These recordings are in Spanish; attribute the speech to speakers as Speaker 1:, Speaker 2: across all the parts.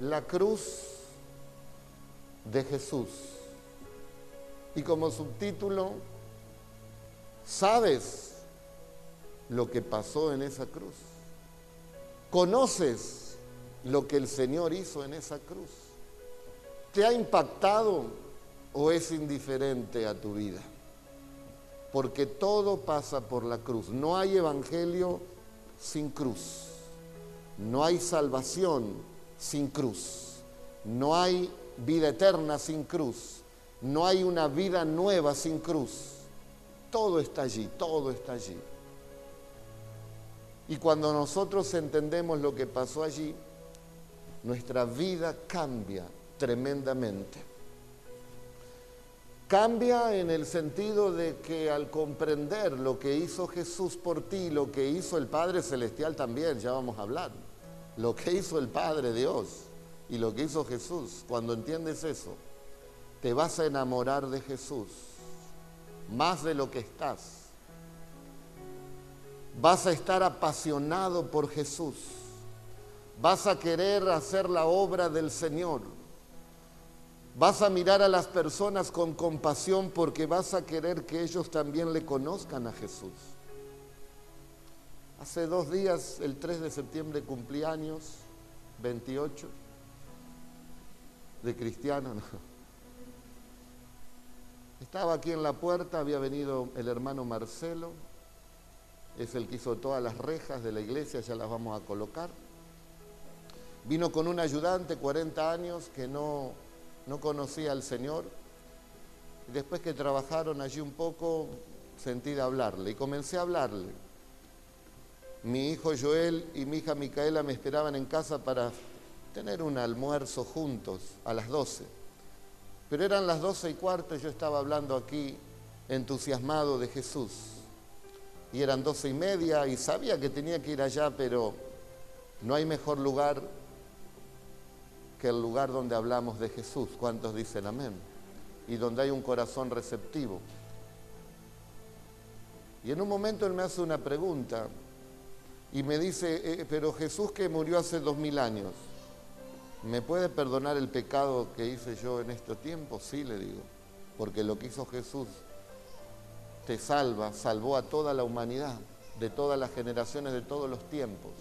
Speaker 1: La cruz de Jesús. Y como subtítulo, ¿sabes lo que pasó en esa cruz? ¿Conoces lo que el Señor hizo en esa cruz? ¿Te ha impactado o es indiferente a tu vida? Porque todo pasa por la cruz. No hay evangelio sin cruz. No hay salvación sin cruz. No hay vida eterna sin cruz. No hay una vida nueva sin cruz. Todo está allí, todo está allí. Y cuando nosotros entendemos lo que pasó allí, nuestra vida cambia tremendamente. Cambia en el sentido de que al comprender lo que hizo Jesús por ti, lo que hizo el Padre Celestial también, ya vamos a hablar, lo que hizo el Padre Dios y lo que hizo Jesús, cuando entiendes eso, te vas a enamorar de Jesús más de lo que estás. Vas a estar apasionado por Jesús. Vas a querer hacer la obra del Señor. Vas a mirar a las personas con compasión porque vas a querer que ellos también le conozcan a Jesús. Hace dos días, el 3 de septiembre, cumplí años, 28, de cristiano. Estaba aquí en la puerta, había venido el hermano Marcelo, es el que hizo todas las rejas de la iglesia, ya las vamos a colocar. Vino con un ayudante, 40 años, que no, no conocía al Señor. Y después que trabajaron allí un poco, sentí de hablarle y comencé a hablarle. Mi hijo Joel y mi hija Micaela me esperaban en casa para tener un almuerzo juntos a las 12. Pero eran las 12 y cuarto y yo estaba hablando aquí entusiasmado de Jesús y eran doce y media y sabía que tenía que ir allá, pero no hay mejor lugar que el lugar donde hablamos de Jesús. ¿Cuántos dicen amén? Y donde hay un corazón receptivo. Y en un momento él me hace una pregunta y me dice, eh, pero Jesús que murió hace dos mil años, ¿me puede perdonar el pecado que hice yo en este tiempo? Sí, le digo, porque lo que hizo Jesús te salva, salvó a toda la humanidad, de todas las generaciones, de todos los tiempos.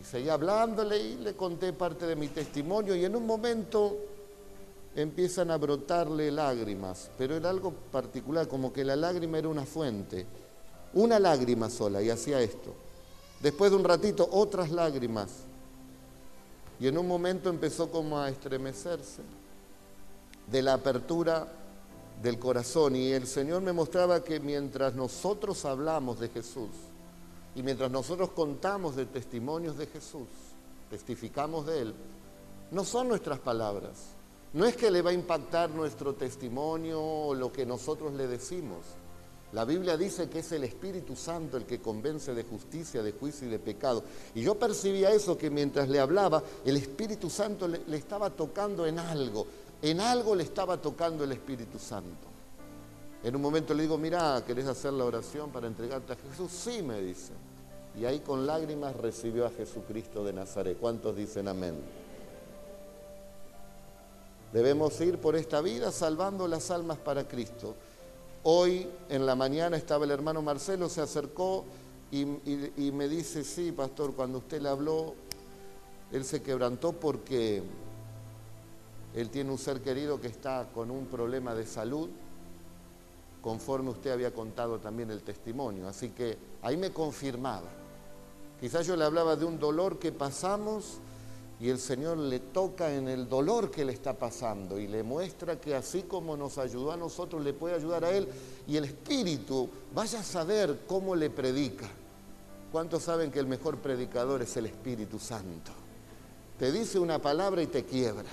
Speaker 1: Y seguí hablándole y le conté parte de mi testimonio y en un momento empiezan a brotarle lágrimas, pero era algo particular, como que la lágrima era una fuente, una lágrima sola y hacía esto. Después de un ratito otras lágrimas y en un momento empezó como a estremecerse de la apertura del corazón. Y el Señor me mostraba que mientras nosotros hablamos de Jesús y mientras nosotros contamos de testimonios de Jesús, testificamos de Él, no son nuestras palabras. No es que le va a impactar nuestro testimonio o lo que nosotros le decimos. La Biblia dice que es el Espíritu Santo el que convence de justicia, de juicio y de pecado. Y yo percibía eso, que mientras le hablaba, el Espíritu Santo le, estaba tocando en algo en algo le estaba tocando el Espíritu Santo. En un momento le digo, mira, ¿querés hacer la oración para entregarte a Jesús? Sí, me dice. Y ahí con lágrimas recibió a Jesucristo de Nazaret. ¿Cuántos dicen amén? Debemos ir por esta vida salvando las almas para Cristo. Hoy en la mañana estaba el hermano Marcelo, se acercó y, me dice, sí, pastor, cuando usted le habló, él se quebrantó porque él tiene un ser querido que está con un problema de salud, conforme usted había contado también el testimonio. Así que ahí me confirmaba. Quizás yo le hablaba de un dolor que pasamos y el Señor le toca en el dolor que le está pasando y le muestra que así como nos ayudó a nosotros, le puede ayudar a Él. Y el Espíritu, vaya a saber cómo le predica. ¿Cuántos saben que el mejor predicador es el Espíritu Santo? Te dice una palabra y te quiebra.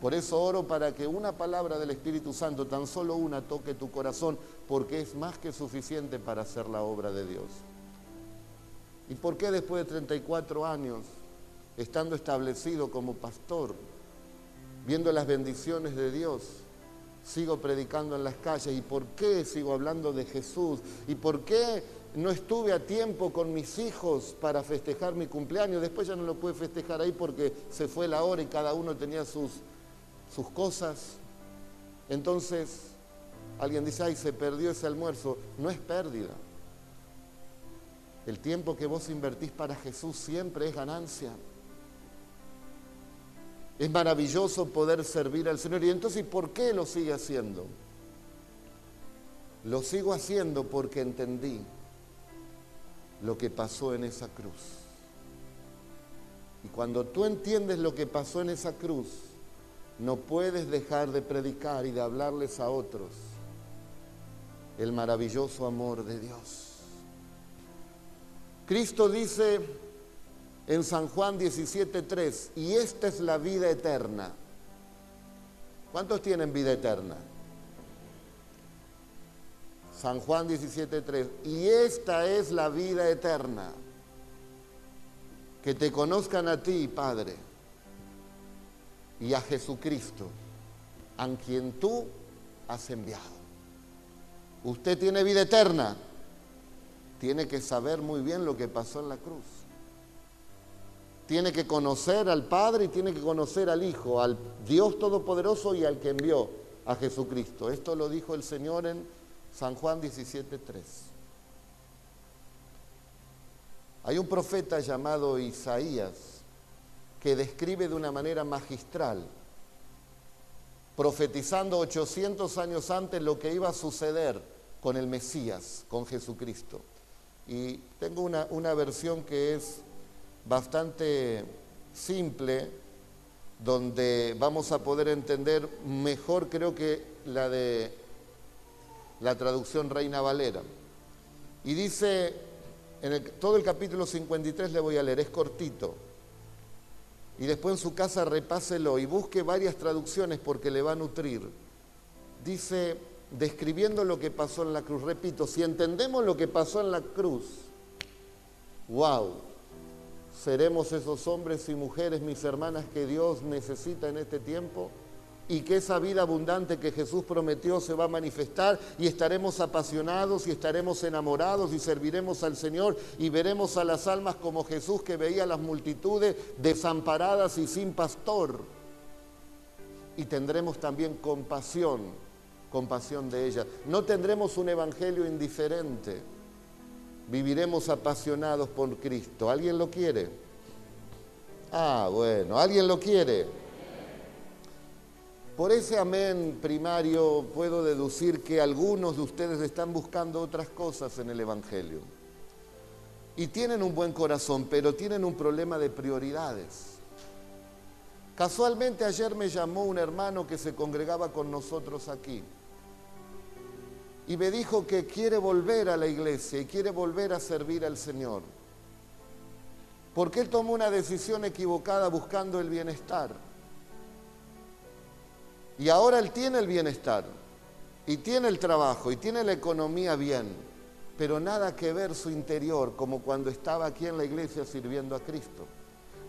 Speaker 1: Por eso oro para que una palabra del Espíritu Santo, tan solo una, toque tu corazón, porque es más que suficiente para hacer la obra de Dios. ¿Y por qué después de 34 años, estando establecido como pastor, viendo las bendiciones de Dios, sigo predicando en las calles? ¿Y por qué sigo hablando de Jesús? ¿Y por qué no estuve a tiempo con mis hijos para festejar mi cumpleaños, después ya no lo pude festejar ahí porque se fue la hora y cada uno tenía sus, sus cosas. Entonces, alguien dice, ay, se perdió ese almuerzo. No es pérdida. El tiempo que vos invertís para Jesús siempre es ganancia. Es maravilloso poder servir al Señor. Y entonces, ¿por qué lo sigue haciendo? Lo sigo haciendo porque entendí lo que pasó en esa cruz. Y cuando tú entiendes lo que pasó en esa cruz, no puedes dejar de predicar y de hablarles a otros el maravilloso amor de Dios. Cristo dice en San Juan 17:3, y esta es la vida eterna. ¿Cuántos tienen vida eterna? San Juan 17:3, y esta es la vida eterna, que te conozcan a ti, Padre, y a Jesucristo, a quien tú has enviado. Usted tiene vida eterna, tiene que saber muy bien lo que pasó en la cruz. Tiene que conocer al Padre y tiene que conocer al Hijo, al Dios Todopoderoso y al que envió a Jesucristo. Esto lo dijo el Señor en San Juan 17.3. Hay un profeta llamado Isaías que describe de una manera magistral, profetizando 800 años antes lo que iba a suceder con el Mesías, con Jesucristo. Y tengo una, una versión que es bastante simple, donde vamos a poder entender mejor creo que la de la traducción Reina Valera. Y dice, en todo el capítulo 53 le voy a leer, es cortito. Y después en su casa repáselo y busque varias traducciones porque le va a nutrir. Dice, describiendo lo que pasó en la cruz. Repito, si entendemos lo que pasó en la cruz, wow, seremos esos hombres y mujeres, mis hermanas, que Dios necesita en este tiempo y que esa vida abundante que Jesús prometió se va a manifestar y estaremos apasionados y estaremos enamorados y serviremos al Señor y veremos a las almas como Jesús que veía a las multitudes desamparadas y sin pastor. Y tendremos también compasión compasión de ella. No tendremos un evangelio indiferente. Viviremos apasionados por Cristo. ¿Alguien lo quiere? Ah, bueno, ¿alguien lo quiere? Por ese amén primario puedo deducir que algunos de ustedes están buscando otras cosas en el Evangelio. Y tienen un buen corazón, pero tienen un problema de prioridades. Casualmente ayer me llamó un hermano que se congregaba con nosotros aquí y me dijo que quiere volver a la iglesia y quiere volver a servir al Señor. Porque él tomó una decisión equivocada buscando el bienestar. Y ahora él tiene el bienestar, y tiene el trabajo, y tiene la economía bien, pero nada que ver su interior como cuando estaba aquí en la iglesia sirviendo a Cristo.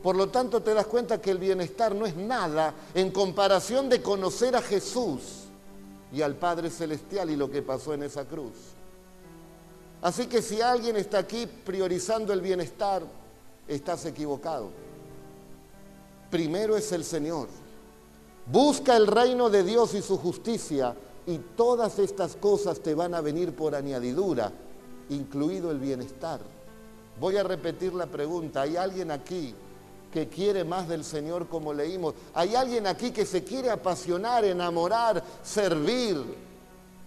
Speaker 1: Por lo tanto, te das cuenta que el bienestar no es nada en comparación de conocer a Jesús y al Padre Celestial y lo que pasó en esa cruz. Así que si alguien está aquí priorizando el bienestar, estás equivocado. Primero es el Señor. Busca el reino de Dios y su justicia y todas estas cosas te van a venir por añadidura, incluido el bienestar. Voy a repetir la pregunta. ¿Hay alguien aquí que quiere más del Señor como leímos. Hay alguien aquí que se quiere apasionar, enamorar, servir,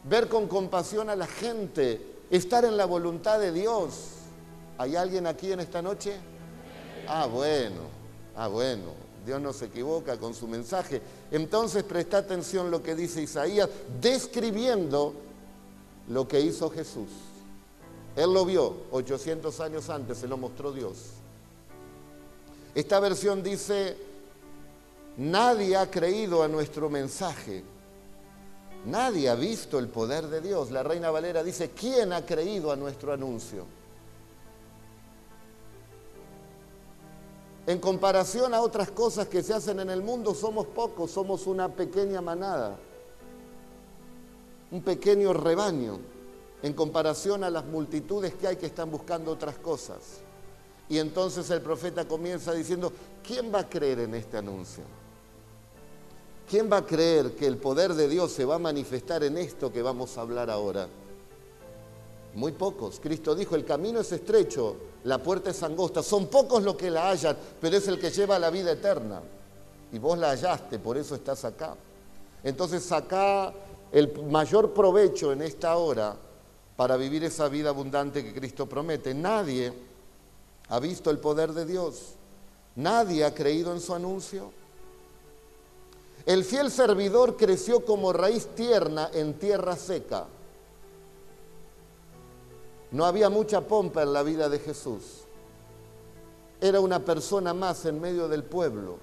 Speaker 1: ver con compasión a la gente, estar en la voluntad de Dios. ¿Hay alguien aquí en esta noche? Ah, bueno, ah, bueno. Dios no se equivoca con su mensaje. Entonces presta atención lo que dice Isaías, describiendo lo que hizo Jesús. Él lo vio 800 años antes, se lo mostró Dios. Esta versión dice, nadie ha creído a nuestro mensaje. Nadie ha visto el poder de Dios. La reina Valera dice, ¿quién ha creído a nuestro anuncio? En comparación a otras cosas que se hacen en el mundo, somos pocos, somos una pequeña manada, un pequeño rebaño. en comparación a las multitudes que hay que están buscando otras cosas. Y entonces el profeta comienza diciendo, ¿quién va a creer en este anuncio? ¿Quién va a creer que el poder de Dios se va a manifestar en esto que vamos a hablar ahora? Muy pocos. Cristo dijo, el camino es estrecho, la puerta es angosta. Son pocos los que la hallan, pero es el que lleva a la vida eterna. Y vos la hallaste, por eso estás acá. Entonces saca el mayor provecho en esta hora para vivir esa vida abundante que Cristo promete. Nadie ha visto el poder de Dios. Nadie ha creído en su anuncio. El fiel servidor creció como raíz tierna en tierra seca. No había mucha pompa en la vida de Jesús. Era una persona más en medio del pueblo,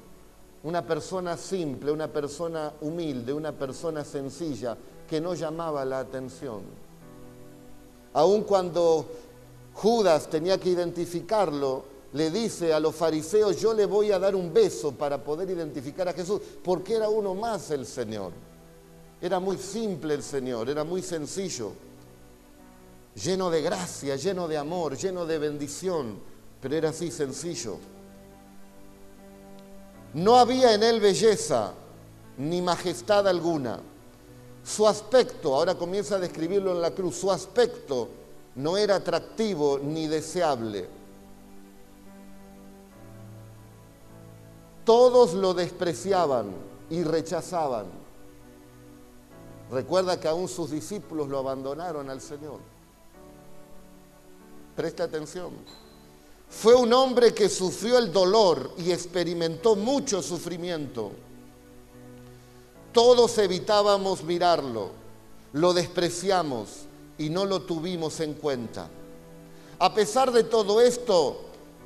Speaker 1: una persona simple, una persona humilde, una persona sencilla que no llamaba la atención. Aun cuando Judas tenía que identificarlo, le dice a los fariseos, yo le voy a dar un beso para poder identificar a Jesús, porque era uno más el Señor. Era muy simple el Señor, era muy sencillo, lleno de gracia, lleno de amor, lleno de bendición, pero era así sencillo. No había en él belleza ni majestad alguna. Su aspecto, ahora comienza a describirlo en la cruz, su aspecto no era atractivo ni deseable. Todos lo despreciaban y rechazaban. Recuerda que aún sus discípulos lo abandonaron al Señor. Presta atención. Fue un hombre que sufrió el dolor y experimentó mucho sufrimiento. Todos evitábamos mirarlo, lo despreciamos y no lo tuvimos en cuenta. A pesar de todo esto,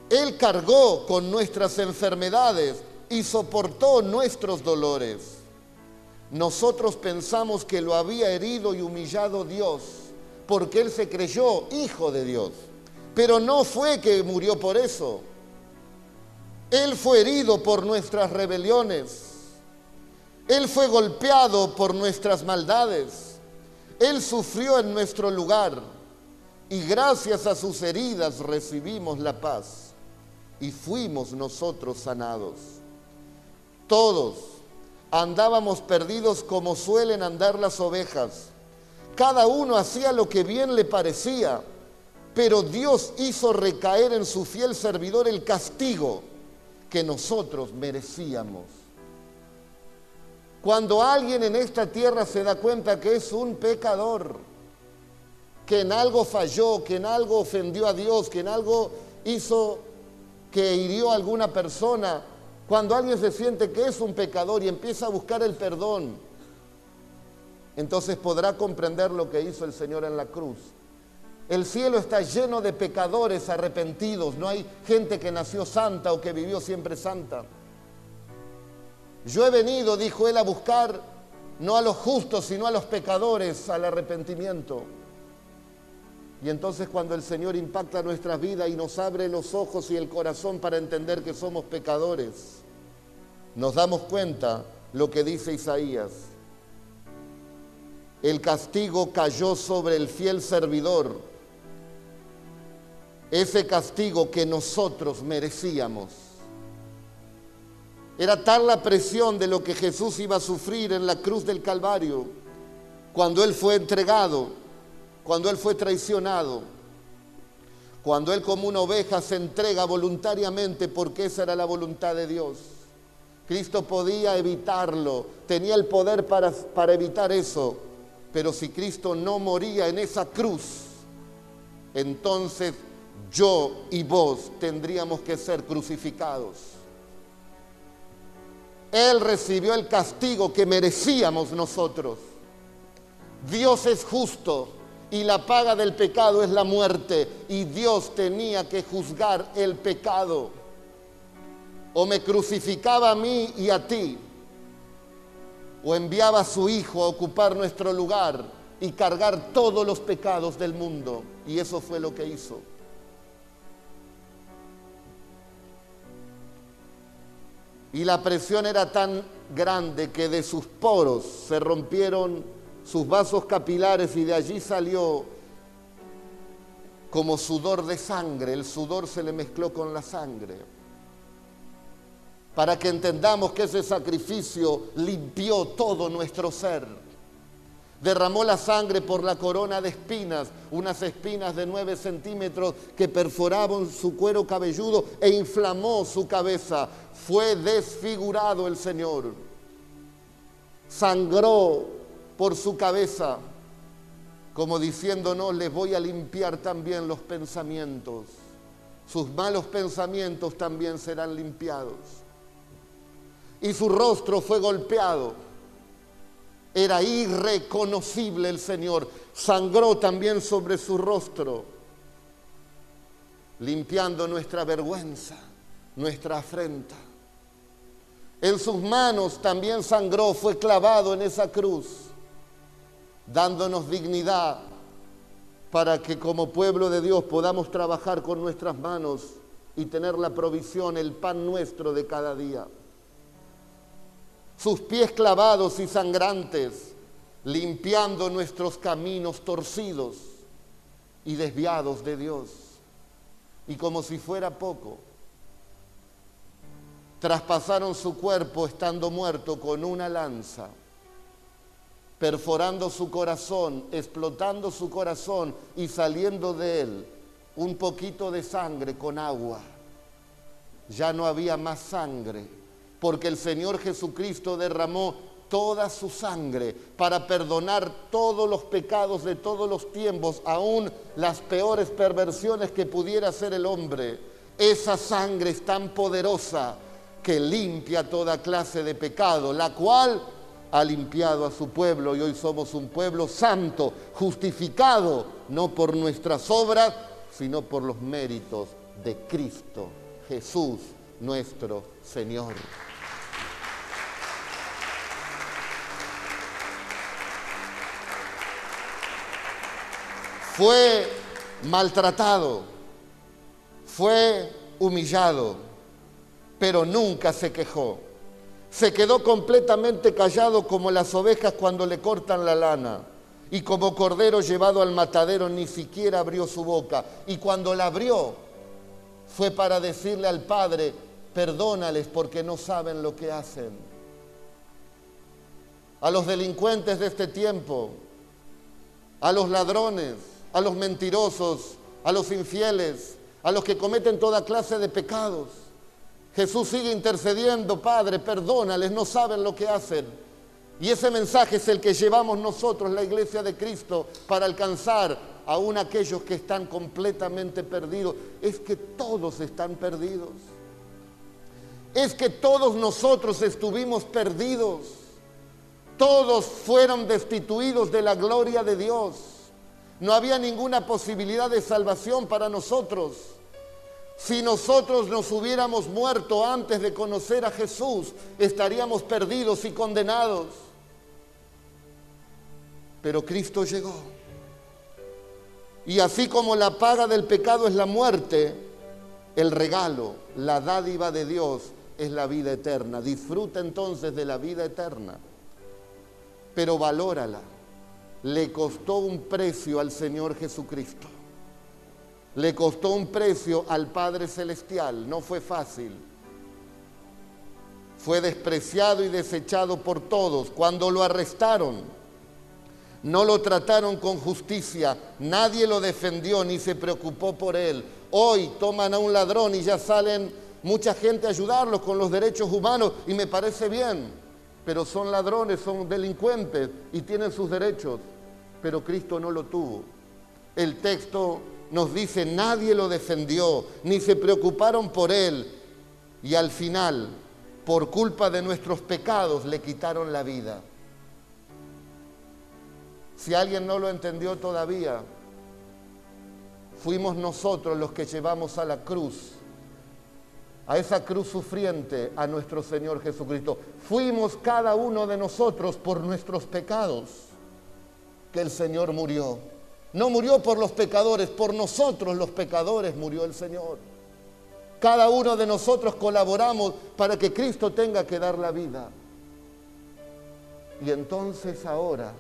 Speaker 1: Él cargó con nuestras enfermedades y soportó nuestros dolores. Nosotros pensamos que lo había herido y humillado Dios, porque Él se creyó hijo de Dios. Pero no fue que murió por eso. Él fue herido por nuestras rebeliones él fue golpeado por nuestras maldades. Él sufrió en nuestro lugar y gracias a sus heridas recibimos la paz y fuimos nosotros sanados. Todos andábamos perdidos como suelen andar las ovejas. Cada uno hacía lo que bien le parecía, pero Dios hizo recaer en su fiel servidor el castigo que nosotros merecíamos. Cuando alguien en esta tierra se da cuenta que es un pecador, que en algo falló, que en algo ofendió a Dios, que en algo hizo que hirió a alguna persona, cuando alguien se siente que es un pecador y empieza a buscar el perdón, entonces podrá comprender lo que hizo el Señor en la cruz. El cielo está lleno de pecadores arrepentidos, no hay gente que nació santa o que vivió siempre santa. Yo he venido, dijo él, a buscar no a los justos, sino a los pecadores, al arrepentimiento. Y entonces cuando el Señor impacta nuestras vidas y nos abre los ojos y el corazón para entender que somos pecadores, nos damos cuenta lo que dice Isaías. El castigo cayó sobre el fiel servidor, ese castigo que nosotros merecíamos. Era tal la presión de lo que Jesús iba a sufrir en la cruz del Calvario, cuando Él fue entregado, cuando Él fue traicionado, cuando Él como una oveja se entrega voluntariamente porque esa era la voluntad de Dios. Cristo podía evitarlo, tenía el poder para, para evitar eso, pero si Cristo no moría en esa cruz, entonces yo y vos tendríamos que ser crucificados. Él recibió el castigo que merecíamos nosotros. Dios es justo y la paga del pecado es la muerte y Dios tenía que juzgar el pecado. O me crucificaba a mí y a ti, o enviaba a su Hijo a ocupar nuestro lugar y cargar todos los pecados del mundo. Y eso fue lo que hizo. Y la presión era tan grande que de sus poros se rompieron sus vasos capilares y de allí salió como sudor de sangre, el sudor se le mezcló con la sangre. Para que entendamos que ese sacrificio limpió todo nuestro ser. Derramó la sangre por la corona de espinas, unas espinas de nueve centímetros que perforaban su cuero cabelludo e inflamó su cabeza. Fue desfigurado el Señor. Sangró por su cabeza como diciéndonos, les voy a limpiar también los pensamientos. Sus malos pensamientos también serán limpiados. Y su rostro fue golpeado. Era irreconocible el Señor. Sangró también sobre su rostro, limpiando nuestra vergüenza, nuestra afrenta. En sus manos también sangró, fue clavado en esa cruz dándonos dignidad para que como pueblo de Dios podamos trabajar con nuestras manos y tener la provisión, el pan nuestro de cada día. Sus pies clavados y sangrantes, limpiando nuestros caminos torcidos y desviados de Dios. Y como si fuera poco, traspasaron su cuerpo estando muerto con una lanza perforando su corazón, explotando su corazón y saliendo de él un poquito de sangre con agua. Ya no había más sangre, porque el Señor Jesucristo derramó toda su sangre para perdonar todos los pecados de todos los tiempos, aún las peores perversiones que pudiera hacer el hombre. Esa sangre es tan poderosa que limpia toda clase de pecado, la cual ha limpiado a su pueblo y hoy somos un pueblo santo, justificado no por nuestras obras, sino por los méritos de Cristo, Jesús nuestro Señor. Fue maltratado, fue humillado, pero nunca se quejó se quedó completamente callado como las ovejas cuando le cortan la lana. Y como cordero llevado al matadero ni siquiera abrió su boca. Y cuando la abrió fue para decirle al Padre, perdónales porque no saben lo que hacen. A los delincuentes de este tiempo, a los ladrones, a los mentirosos, a los infieles, a los que cometen toda clase de pecados Jesús sigue intercediendo, Padre, perdónales, no saben lo que hacen. Y ese mensaje es el que llevamos nosotros, la iglesia de Cristo, para alcanzar aún aquellos que están completamente perdidos. Es que todos están perdidos. Es que todos nosotros estuvimos perdidos. Todos fueron destituidos de la gloria de Dios. No había ninguna posibilidad de salvación para nosotros. Si nosotros nos hubiéramos muerto antes de conocer a Jesús, estaríamos perdidos y condenados. Pero Cristo llegó. Y así como la paga del pecado es la muerte, el regalo, la dádiva de Dios es la vida eterna. Disfruta entonces de la vida eterna, pero valórala. Le costó un precio al Señor Jesucristo. Le costó un precio al Padre Celestial, no fue fácil. Fue despreciado y desechado por todos. Cuando lo arrestaron, no lo trataron con justicia, nadie lo defendió ni se preocupó por él. Hoy toman a un ladrón y ya salen mucha gente a ayudarlos con los derechos humanos y me parece bien, pero son ladrones, son delincuentes y tienen sus derechos, pero Cristo no lo tuvo. El texto nos dice, nadie lo defendió, ni se preocuparon por él. Y al final, por culpa de nuestros pecados, le quitaron la vida. Si alguien no lo entendió todavía, fuimos nosotros los que llevamos a la cruz, a esa cruz sufriente, a nuestro Señor Jesucristo. Fuimos cada uno de nosotros por nuestros pecados que el Señor murió. No murió por los pecadores, por nosotros los pecadores murió el Señor. Cada uno de nosotros colaboramos para que Cristo tenga que dar la vida. Y entonces ahora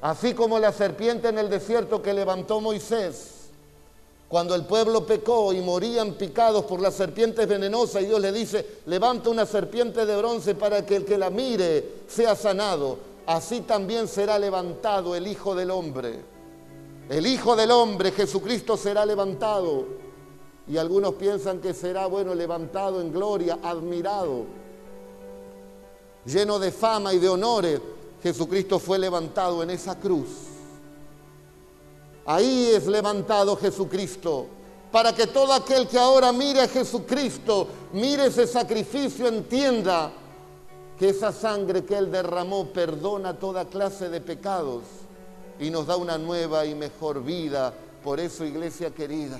Speaker 1: Así como la serpiente en el desierto que levantó Moisés, cuando el pueblo pecó y morían picados por las serpientes venenosas, y Dios le dice, levanta una serpiente de bronce para que el que la mire sea sanado. Así también será levantado el Hijo del Hombre. El Hijo del Hombre, Jesucristo, será levantado. Y algunos piensan que será, bueno, levantado en gloria, admirado, lleno de fama y de honores. Jesucristo fue levantado en esa cruz. Ahí es levantado Jesucristo, para que todo aquel que ahora mire a Jesucristo, mire ese sacrificio, entienda que esa sangre que Él derramó perdona toda clase de pecados y nos da una nueva y mejor vida. Por eso, iglesia querida,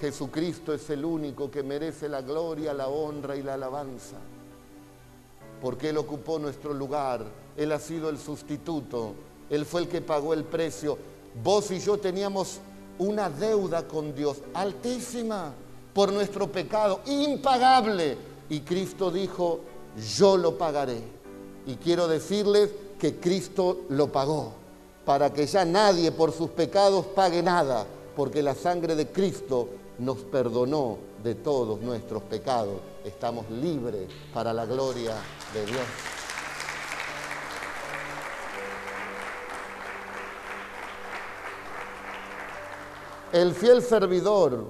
Speaker 1: Jesucristo es el único que merece la gloria, la honra y la alabanza porque Él ocupó nuestro lugar, Él ha sido el sustituto, Él fue el que pagó el precio. Vos y yo teníamos una deuda con Dios altísima por nuestro pecado, impagable. Y Cristo dijo, yo lo pagaré. Y quiero decirles que Cristo lo pagó, para que ya nadie por sus pecados pague nada, porque la sangre de Cristo nos perdonó de todos nuestros pecados. Estamos libres para la gloria de Dios. El fiel servidor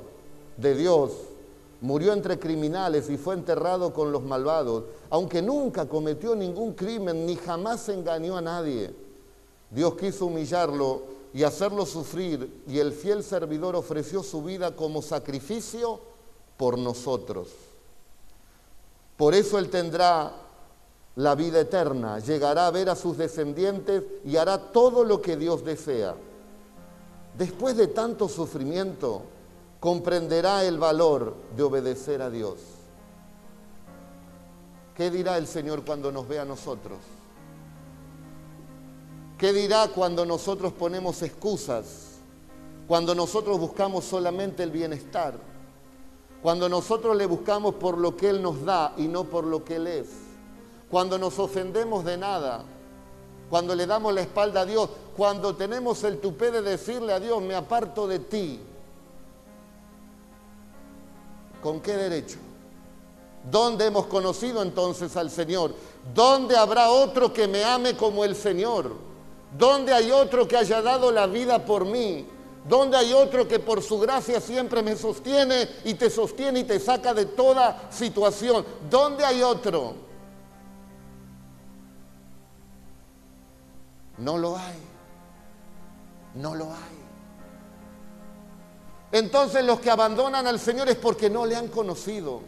Speaker 1: de Dios murió entre criminales y fue enterrado con los malvados, aunque nunca cometió ningún crimen ni jamás engañó a nadie. Dios quiso humillarlo y hacerlo sufrir, y el fiel servidor ofreció su vida como sacrificio por nosotros. Por eso Él tendrá la vida eterna, llegará a ver a sus descendientes y hará todo lo que Dios desea. Después de tanto sufrimiento, comprenderá el valor de obedecer a Dios. ¿Qué dirá el Señor cuando nos vea a nosotros? ¿Qué dirá cuando nosotros ponemos excusas? Cuando nosotros buscamos solamente el bienestar. Cuando nosotros le buscamos por lo que Él nos da y no por lo que Él es. Cuando nos ofendemos de nada. Cuando le damos la espalda a Dios. Cuando tenemos el tupé de decirle a Dios, me aparto de ti. ¿Con qué derecho? ¿Dónde hemos conocido entonces al Señor? ¿Dónde habrá otro que me ame como el Señor? ¿Dónde hay otro que haya dado la vida por mí? ¿Dónde hay otro que por su gracia siempre me sostiene y te sostiene y te saca de toda situación? ¿Dónde hay otro? No lo hay. No lo hay. Entonces los que abandonan al Señor es porque no le han conocido.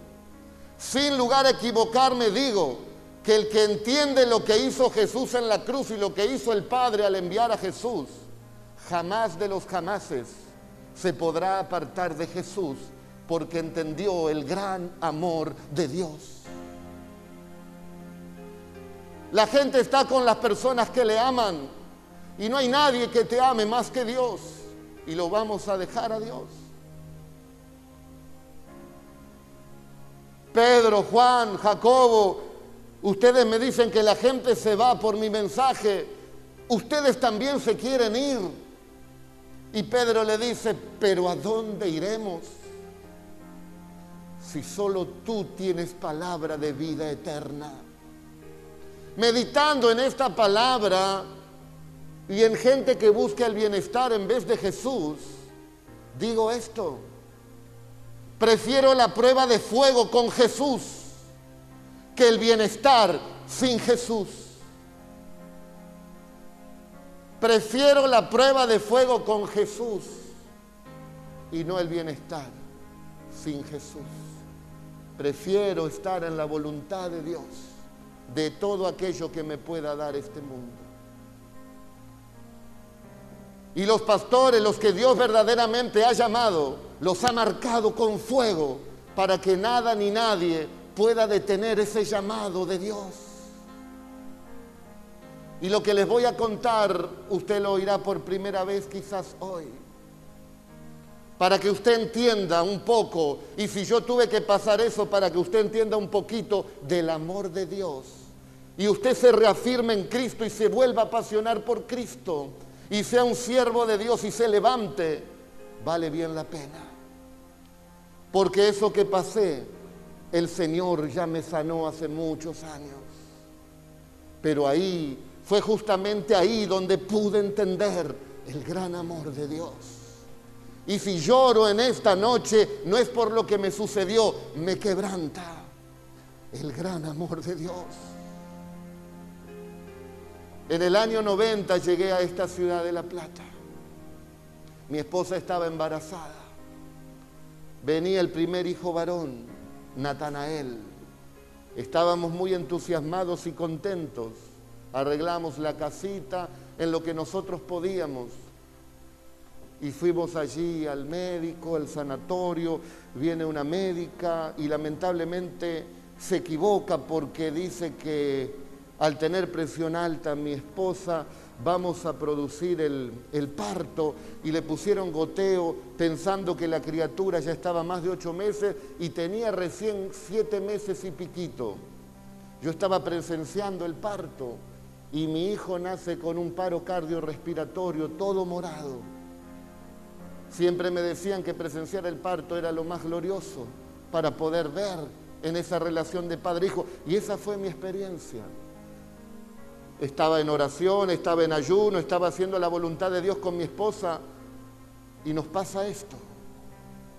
Speaker 1: Sin lugar a equivocarme digo, que el que entiende lo que hizo Jesús en la cruz y lo que hizo el Padre al enviar a Jesús, jamás de los jamases se podrá apartar de Jesús porque entendió el gran amor de Dios. La gente está con las personas que le aman y no hay nadie que te ame más que Dios y lo vamos a dejar a Dios. Pedro, Juan, Jacobo, Ustedes me dicen que la gente se va por mi mensaje. Ustedes también se quieren ir. Y Pedro le dice, pero ¿a dónde iremos? Si solo tú tienes palabra de vida eterna. Meditando en esta palabra y en gente que busca el bienestar en vez de Jesús, digo esto. Prefiero la prueba de fuego con Jesús que el bienestar sin Jesús. Prefiero la prueba de fuego con Jesús y no el bienestar sin Jesús. Prefiero estar en la voluntad de Dios de todo aquello que me pueda dar este mundo. Y los pastores, los que Dios verdaderamente ha llamado, los ha marcado con fuego para que nada ni nadie pueda detener ese llamado de Dios. Y lo que les voy a contar, usted lo oirá por primera vez quizás hoy. Para que usted entienda un poco, y si yo tuve que pasar eso para que usted entienda un poquito del amor de Dios, y usted se reafirme en Cristo y se vuelva a apasionar por Cristo y sea un siervo de Dios y se levante, vale bien la pena. Porque eso que pasé, el Señor ya me sanó hace muchos años. Pero ahí, fue justamente ahí donde pude entender el gran amor de Dios. Y si lloro en esta noche, no es por lo que me sucedió, me quebranta el gran amor de Dios. En el año 90 llegué a esta ciudad de La Plata. Mi esposa estaba embarazada. Venía el primer hijo varón, Natanael. Estábamos muy entusiasmados y contentos. Arreglamos la casita en lo que nosotros podíamos. Y fuimos allí al médico, al sanatorio, viene una médica y lamentablemente se equivoca porque dice que al tener presión alta mi esposa, vamos a producir el, parto y le pusieron goteo pensando que la criatura ya estaba más de ocho meses y tenía recién siete meses y piquito. Yo estaba presenciando el parto y mi hijo nace con un paro cardiorrespiratorio, todo morado. Siempre me decían que presenciar el parto era lo más glorioso para poder ver en esa relación de padre-hijo y esa fue mi experiencia estaba en oración, estaba en ayuno, estaba haciendo la voluntad de Dios con mi esposa y nos pasa esto.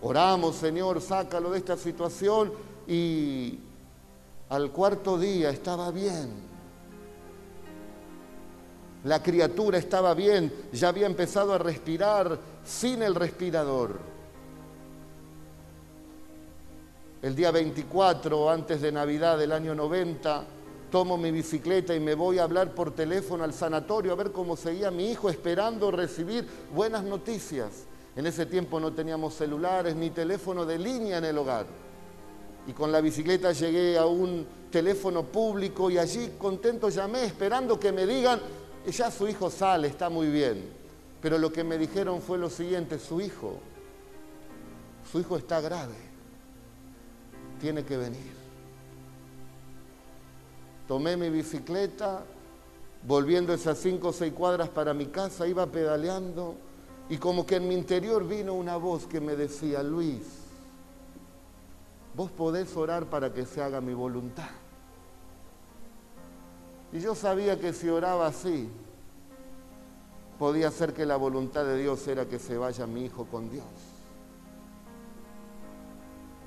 Speaker 1: Oramos, Señor, sácalo de esta situación y al cuarto día estaba bien. La criatura estaba bien, ya había empezado a respirar sin el respirador. El día 24, antes de Navidad del año 90, tomo mi bicicleta y me voy a hablar por teléfono al sanatorio a ver cómo seguía mi hijo esperando recibir buenas noticias. En ese tiempo no teníamos celulares ni teléfono de línea en el hogar. Y con la bicicleta llegué a un teléfono público y allí contento llamé esperando que me digan, ya su hijo sale, está muy bien. Pero lo que me dijeron fue lo siguiente, su hijo, su hijo está grave, tiene que venir. Tomé mi bicicleta, volviendo esas cinco o seis cuadras para mi casa, iba pedaleando y como que en mi interior vino una voz que me decía, Luis, vos podés orar para que se haga mi voluntad. Y yo sabía que si oraba así, podía ser que la voluntad de Dios era que se vaya mi hijo con Dios.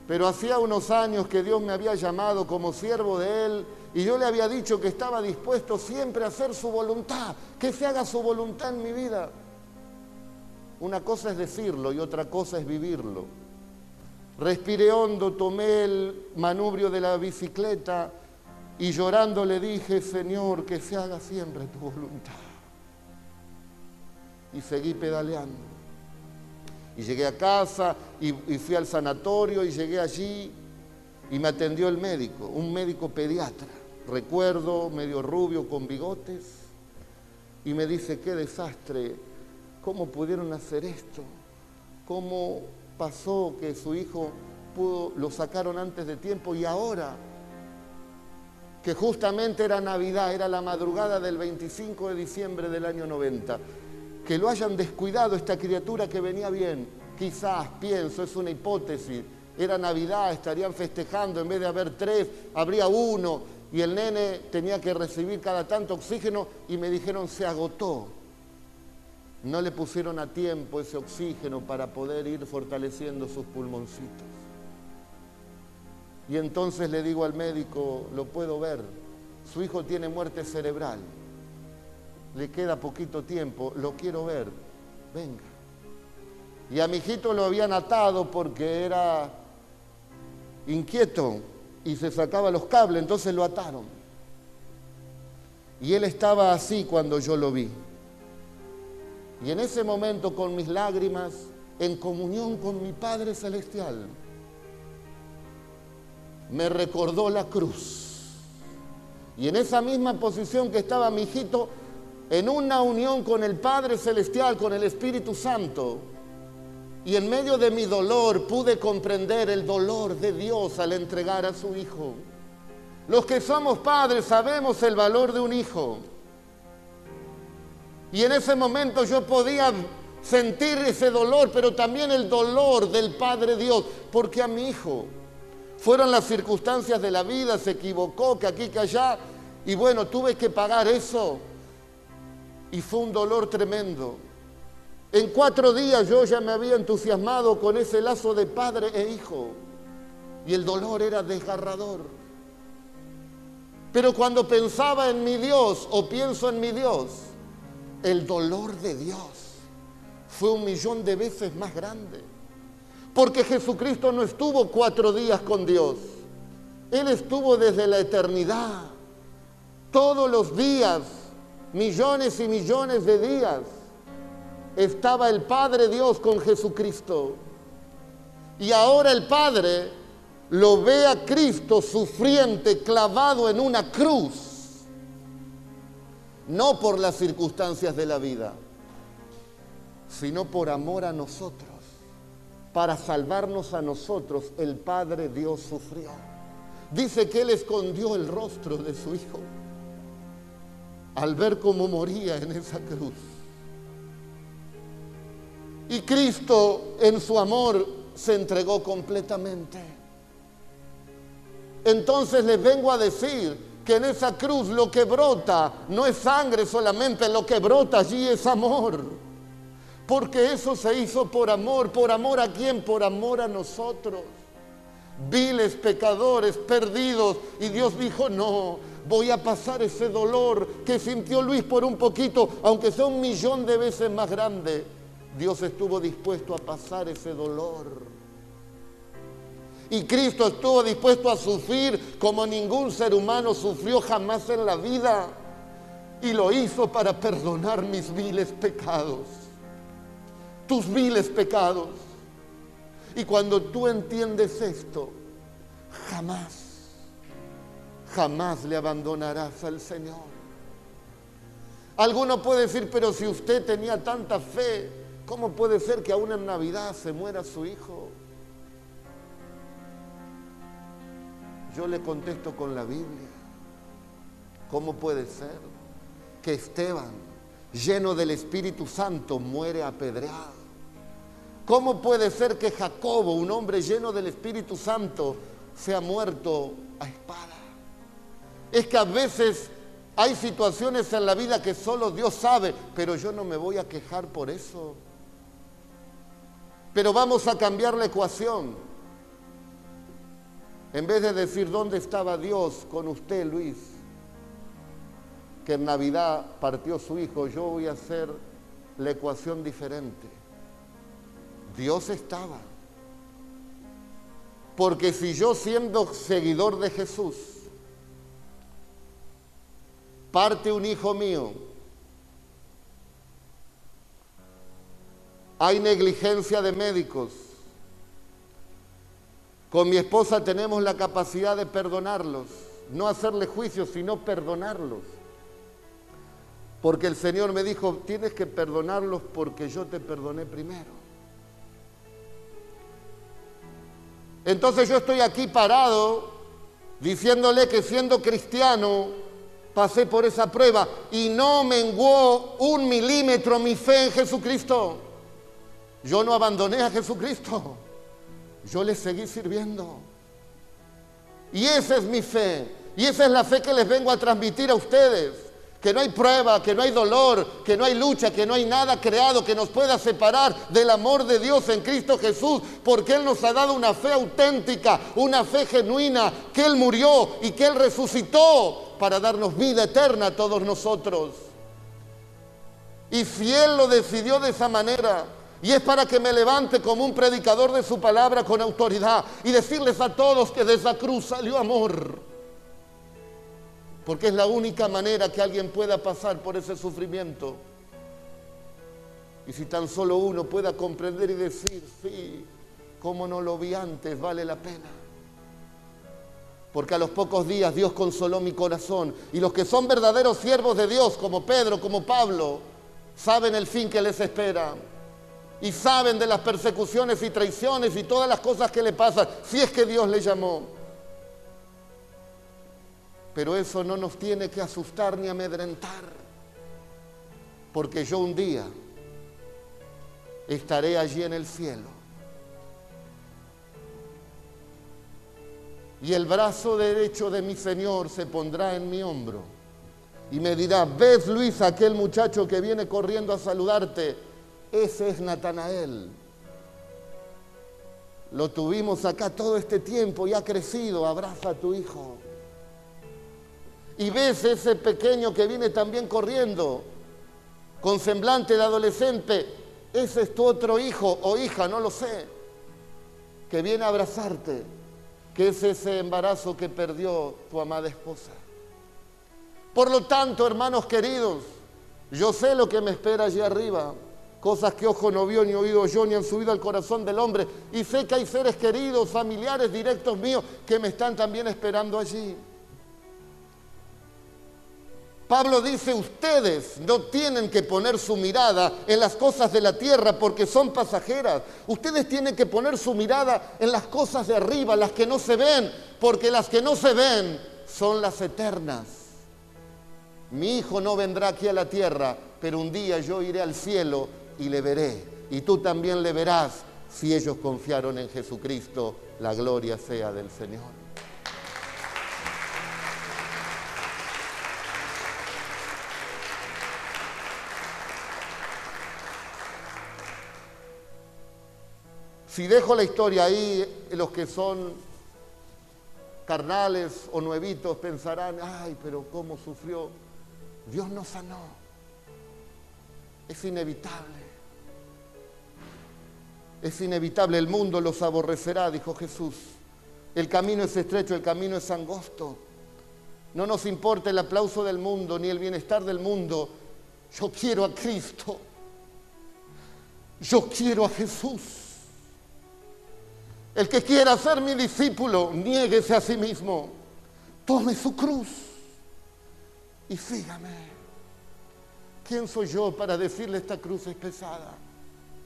Speaker 1: Pero hacía unos años que Dios me había llamado como siervo de Él y yo le había dicho que estaba dispuesto siempre a hacer su voluntad, que se haga su voluntad en mi vida. Una cosa es decirlo y otra cosa es vivirlo. Respiré hondo, tomé el manubrio de la bicicleta y llorando le dije, Señor, que se haga siempre tu voluntad. Y seguí pedaleando. Y llegué a casa y, fui al sanatorio y llegué allí y me atendió el médico, un médico pediatra, recuerdo, medio rubio, con bigotes, y me dice, qué desastre, ¿cómo pudieron hacer esto? ¿Cómo pasó que su hijo pudo, lo sacaron antes de tiempo y ahora, que justamente era Navidad, era la madrugada del 25 de diciembre del año 90, que lo hayan descuidado esta criatura que venía bien. Quizás, pienso, es una hipótesis. Era Navidad, estarían festejando, en vez de haber tres, habría uno, y el nene tenía que recibir cada tanto oxígeno y me dijeron se agotó. No le pusieron a tiempo ese oxígeno para poder ir fortaleciendo sus pulmoncitos. Y entonces le digo al médico, lo puedo ver, su hijo tiene muerte cerebral le queda poquito tiempo, lo quiero ver, venga. Y a mi hijito lo habían atado porque era inquieto y se sacaba los cables, entonces lo ataron. Y él estaba así cuando yo lo vi. Y en ese momento con mis lágrimas, en comunión con mi Padre Celestial, me recordó la cruz. Y en esa misma posición que estaba mi hijito, en una unión con el Padre Celestial, con el Espíritu Santo. Y en medio de mi dolor pude comprender el dolor de Dios al entregar a su Hijo. Los que somos padres sabemos el valor de un hijo. Y en ese momento yo podía sentir ese dolor, pero también el dolor del Padre Dios, porque a mi hijo fueron las circunstancias de la vida, se equivocó, que aquí, que allá, y bueno, tuve que pagar eso. Y fue un dolor tremendo. En cuatro días yo ya me había entusiasmado con ese lazo de padre e hijo. Y el dolor era desgarrador. Pero cuando pensaba en mi Dios o pienso en mi Dios, el dolor de Dios fue un millón de veces más grande. Porque Jesucristo no estuvo cuatro días con Dios. Él estuvo desde la eternidad. Todos los días, millones y millones de días, estaba el Padre Dios con Jesucristo. Y ahora el Padre lo ve a Cristo sufriente, clavado en una cruz, no por las circunstancias de la vida, sino por amor a nosotros para salvarnos a nosotros, el Padre Dios sufrió. Dice que Él escondió el rostro de su Hijo al ver cómo moría en esa cruz. Y Cristo en su amor se entregó completamente. Entonces les vengo a decir que en esa cruz lo que brota no es sangre solamente, lo que brota allí es amor. Porque eso se hizo por amor. ¿Por amor a quién? Por amor a nosotros. Viles pecadores, perdidos. Y Dios dijo, no, voy a pasar ese dolor que sintió Luis por un poquito, aunque sea un millón de veces más grande. Dios estuvo dispuesto a pasar ese dolor. Y Cristo estuvo dispuesto a sufrir como ningún ser humano sufrió jamás en la vida. Y lo hizo para perdonar mis viles pecados tus viles pecados. Y cuando tú entiendes esto, jamás, jamás le abandonarás al Señor. Alguno puede decir, pero si usted tenía tanta fe, ¿cómo puede ser que aún en Navidad se muera su hijo? Yo le contesto con la Biblia. ¿Cómo puede ser que Esteban, lleno del Espíritu Santo, muere apedreado? ¿Cómo puede ser que Jacobo, un hombre lleno del Espíritu Santo, sea muerto a espada? Es que a veces hay situaciones en la vida que solo Dios sabe, pero yo no me voy a quejar por eso. Pero vamos a cambiar la ecuación. En vez de decir dónde estaba Dios con usted, Luis, que en Navidad partió su hijo, yo voy a hacer la ecuación diferente. Dios estaba. Porque si yo siendo seguidor de Jesús, parte un hijo mío, hay negligencia de médicos, con mi esposa tenemos la capacidad de perdonarlos, no hacerle juicio, sino perdonarlos. Porque el Señor me dijo, tienes que perdonarlos porque yo te perdoné primero. Entonces yo estoy aquí parado diciéndole que siendo cristiano pasé por esa prueba y no menguó un milímetro mi fe en Jesucristo. Yo no abandoné a Jesucristo, yo le seguí sirviendo. Y esa es mi fe, y esa es la fe que les vengo a transmitir a ustedes que no hay prueba, que no hay dolor, que no hay lucha, que no hay nada creado que nos pueda separar del amor de Dios en Cristo Jesús, porque Él nos ha dado una fe auténtica, una fe genuina, que Él murió y que Él resucitó para darnos vida eterna a todos nosotros. Y si Él lo decidió de esa manera, y es para que me levante como un predicador de su palabra con autoridad y decirles a todos que de esa cruz salió amor porque es la única manera que alguien pueda pasar por ese sufrimiento. Y si tan solo uno pueda comprender y decir, sí, como no lo vi antes, vale la pena. Porque a los pocos días Dios consoló mi corazón. Y los que son verdaderos siervos de Dios, como Pedro, como Pablo, saben el fin que les espera. Y saben de las persecuciones y traiciones y todas las cosas que le pasan, si es que Dios le llamó. Pero eso no nos tiene que asustar ni amedrentar, porque yo un día estaré allí en el cielo. Y el brazo derecho de mi Señor se pondrá en mi hombro y me dirá, ves Luis, aquel muchacho que viene corriendo a saludarte, ese es Natanael. Lo tuvimos acá todo este tiempo y ha crecido, abraza a tu hijo. Y ves ese pequeño que viene también corriendo, con semblante de adolescente, ese es tu otro hijo o hija, no lo sé, que viene a abrazarte, que es ese embarazo que perdió tu amada esposa. Por lo tanto, hermanos queridos, yo sé lo que me espera allí arriba, cosas que ojo no vio ni oído yo ni han subido al corazón del hombre, y sé que hay seres queridos, familiares directos míos que me están también esperando allí. Pablo dice, ustedes no tienen que poner su mirada en las cosas de la tierra porque son pasajeras. Ustedes tienen que poner su mirada en las cosas de arriba, las que no se ven, porque las que no se ven son las eternas. Mi hijo no vendrá aquí a la tierra, pero un día yo iré al cielo y le veré. Y tú también le verás si ellos confiaron en Jesucristo. La gloria sea del Señor. Si dejo la historia ahí, los que son carnales o nuevitos pensarán, ay, pero cómo sufrió Dios no sanó. Es inevitable. Es inevitable, el mundo los aborrecerá, dijo Jesús. El camino es estrecho, el camino es angosto. No nos importa el aplauso del mundo ni el bienestar del mundo. Yo quiero a Cristo. Yo quiero a Jesús. El que quiera ser mi discípulo, niéguese a sí mismo. Tome su cruz y sígame. ¿Quién soy yo para decirle esta cruz es pesada?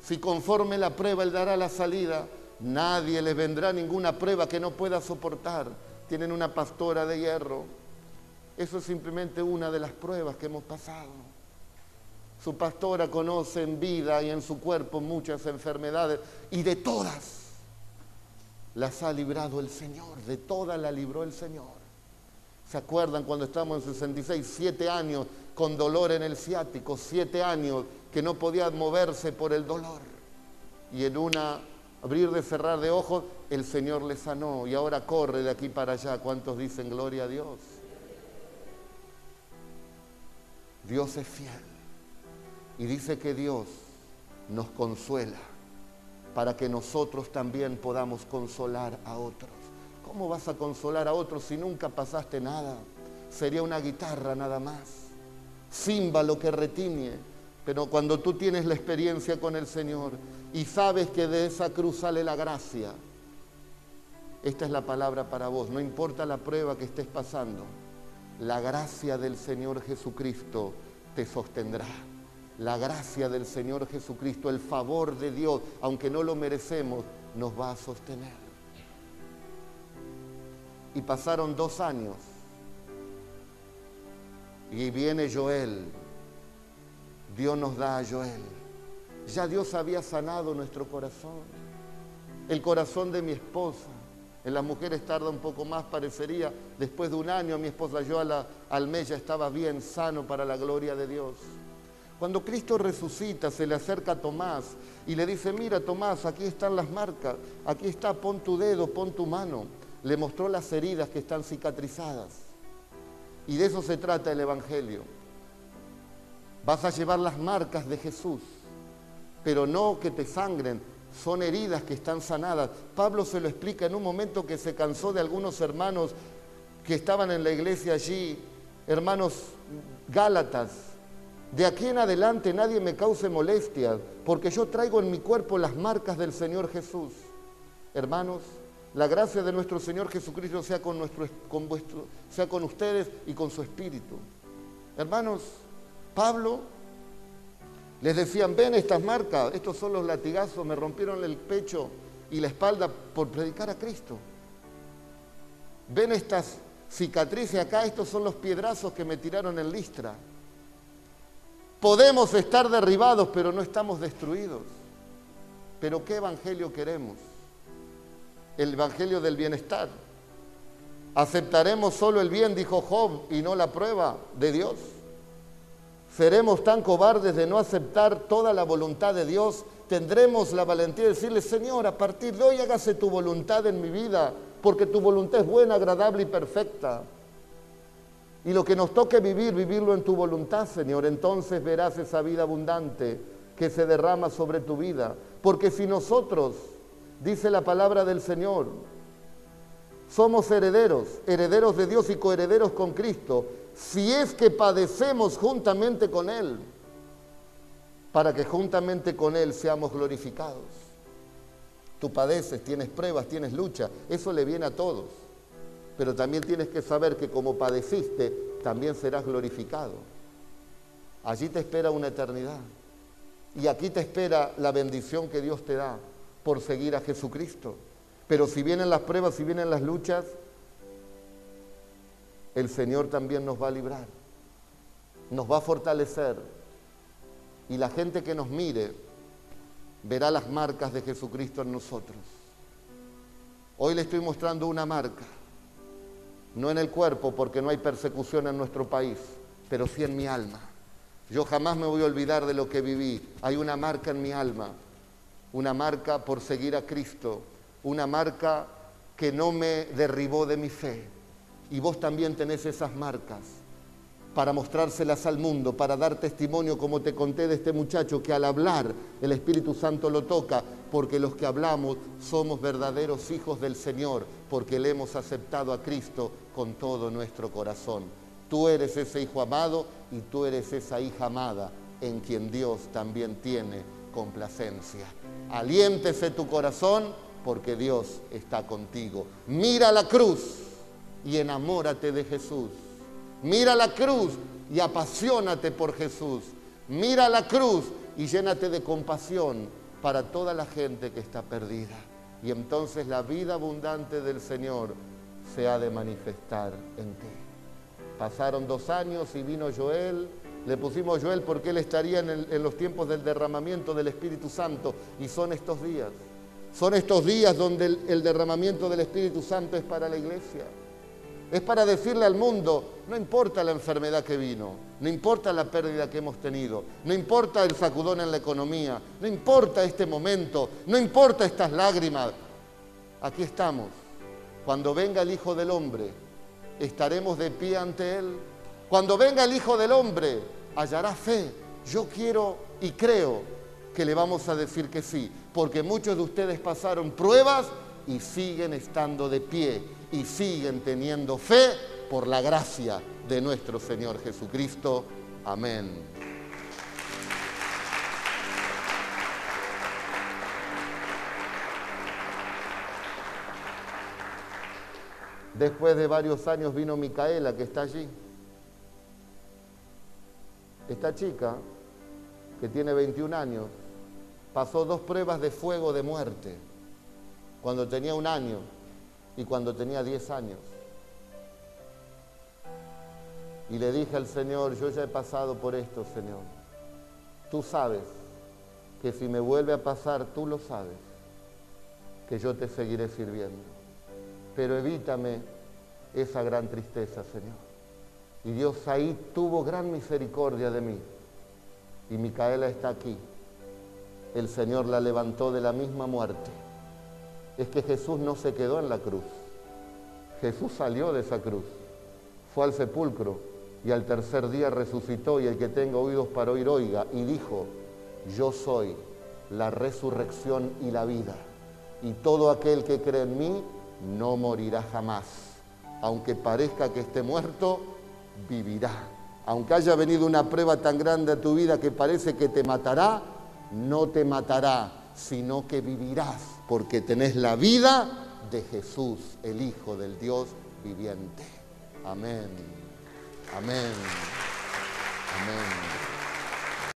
Speaker 1: Si conforme la prueba Él dará la salida, nadie les vendrá ninguna prueba que no pueda soportar. Tienen una pastora de hierro. Eso es simplemente una de las pruebas que hemos pasado. Su pastora conoce en vida y en su cuerpo muchas enfermedades y de todas las ha librado el Señor, de todas la libró el Señor. ¿Se acuerdan cuando estábamos en 66? Siete años con dolor en el ciático, siete años que no podía moverse por el dolor. Y en una abrir de cerrar de ojos, el Señor le sanó y ahora corre de aquí para allá. ¿Cuántos dicen gloria a Dios? Dios es fiel y dice que Dios nos consuela para que nosotros también podamos consolar a otros. ¿Cómo vas a consolar a otros si nunca pasaste nada? Sería una guitarra nada más, lo que retiñe. Pero cuando tú tienes la experiencia con el Señor y sabes que de esa cruz sale la gracia, esta es la palabra para vos. No importa la prueba que estés pasando, la gracia del Señor Jesucristo te sostendrá. La gracia del Señor Jesucristo, el favor de Dios, aunque no lo merecemos, nos va a sostener. Y pasaron dos años. Y viene Joel. Dios nos da a Joel. Ya Dios había sanado nuestro corazón. El corazón de mi esposa. En las mujeres tarda un poco más, parecería. Después de un año, mi esposa yo a la, al mes ya estaba bien sano para la gloria de Dios. Cuando Cristo resucita, se le acerca a Tomás y le dice, mira Tomás, aquí están las marcas, aquí está, pon tu dedo, pon tu mano le mostró las heridas que están cicatrizadas. Y de eso se trata el Evangelio. Vas a llevar las marcas de Jesús, pero no que te sangren, son heridas que están sanadas. Pablo se lo explica en un momento que se cansó de algunos hermanos que estaban en la iglesia allí, hermanos Gálatas. De aquí en adelante nadie me cause molestia, porque yo traigo en mi cuerpo las marcas del Señor Jesús. Hermanos, la gracia de nuestro Señor Jesucristo sea con, nuestro, con vuestro, sea con ustedes y con su espíritu. Hermanos, Pablo les decían, ven estas marcas, estos son los latigazos, me rompieron el pecho y la espalda por predicar a Cristo. Ven estas cicatrices acá, estos son los piedrazos que me tiraron en listra. Podemos estar derribados, pero no estamos destruidos. Pero ¿qué evangelio queremos? El evangelio del bienestar. ¿Aceptaremos solo el bien, dijo Job, y no la prueba de Dios? ¿Seremos tan cobardes de no aceptar toda la voluntad de Dios? ¿Tendremos la valentía de decirle, Señor, a partir de hoy hágase tu voluntad en mi vida, porque tu voluntad es buena, agradable y perfecta? Y lo que nos toque vivir, vivirlo en tu voluntad, Señor. Entonces verás esa vida abundante que se derrama sobre tu vida. Porque si nosotros, dice la palabra del Señor, somos herederos, herederos de Dios y coherederos con Cristo, si es que padecemos juntamente con Él, para que juntamente con Él seamos glorificados. Tú padeces, tienes pruebas, tienes lucha, eso le viene a todos pero también tienes que saber que como padeciste, también serás glorificado. Allí te espera una eternidad. Y aquí te espera la bendición que Dios te da por seguir a Jesucristo. Pero si vienen las pruebas, si vienen las luchas, el Señor también nos va a librar, nos va a fortalecer. Y la gente que nos mire verá las marcas de Jesucristo en nosotros. Hoy le estoy mostrando una marca no en el cuerpo porque no hay persecución en nuestro país, pero sí en mi alma. Yo jamás me voy a olvidar de lo que viví. Hay una marca en mi alma, una marca por seguir a Cristo, una marca que no me derribó de mi fe. Y vos también tenés esas marcas para mostrárselas al mundo, para dar testimonio, como te conté de este muchacho, que al hablar el Espíritu Santo lo toca, porque los que hablamos somos verdaderos hijos del Señor, porque le hemos aceptado a Cristo con todo nuestro corazón. Tú eres ese hijo amado y tú eres esa hija amada en quien Dios también tiene complacencia. Aliéntese tu corazón porque Dios está contigo. Mira la cruz y enamórate de Jesús. Mira la cruz y apasionate por Jesús. Mira la cruz y llénate de compasión para toda la gente que está perdida. Y entonces la vida abundante del Señor se ha de manifestar en ti. Pasaron dos años y vino Joel. Le pusimos Joel porque él estaría en, los tiempos del derramamiento del Espíritu Santo. Y son estos días. Son estos días donde el derramamiento del Espíritu Santo es para la iglesia. Es para decirle al mundo, no importa la enfermedad que vino, no importa la pérdida que hemos tenido, no importa el sacudón en la economía, no importa este momento, no importa estas lágrimas. Aquí estamos. Cuando venga el Hijo del Hombre, estaremos de pie ante Él. Cuando venga el Hijo del Hombre, hallará fe. Yo quiero y creo que le vamos a decir que sí, porque muchos de ustedes pasaron pruebas y siguen estando de pie y siguen teniendo fe por la gracia de nuestro Señor Jesucristo. Amén. Después de varios años vino Micaela, que está allí. Esta chica, que tiene 21 años, pasó dos pruebas de fuego de muerte cuando tenía un año y cuando tenía 10 años. Y le dije al Señor, yo ya he pasado por esto, Señor. Tú sabes que si me vuelve a pasar, tú lo sabes, que yo te seguiré sirviendo. Pero evítame esa gran tristeza, Señor. Y Dios ahí tuvo gran misericordia de mí. Y Micaela está aquí. El Señor la levantó de la misma muerte es que Jesús no se quedó en la cruz. Jesús salió de esa cruz, fue al sepulcro y al tercer día resucitó y el que tenga oídos para oír oiga y dijo, yo soy la resurrección y la vida y todo aquel que cree en mí no morirá jamás. Aunque parezca que esté muerto, vivirá. Aunque haya venido una prueba tan grande a tu vida que parece que te matará, no te matará, sino que vivirás porque tenés la vida de Jesús, el Hijo del Dios viviente. Amén. Amén. Amén.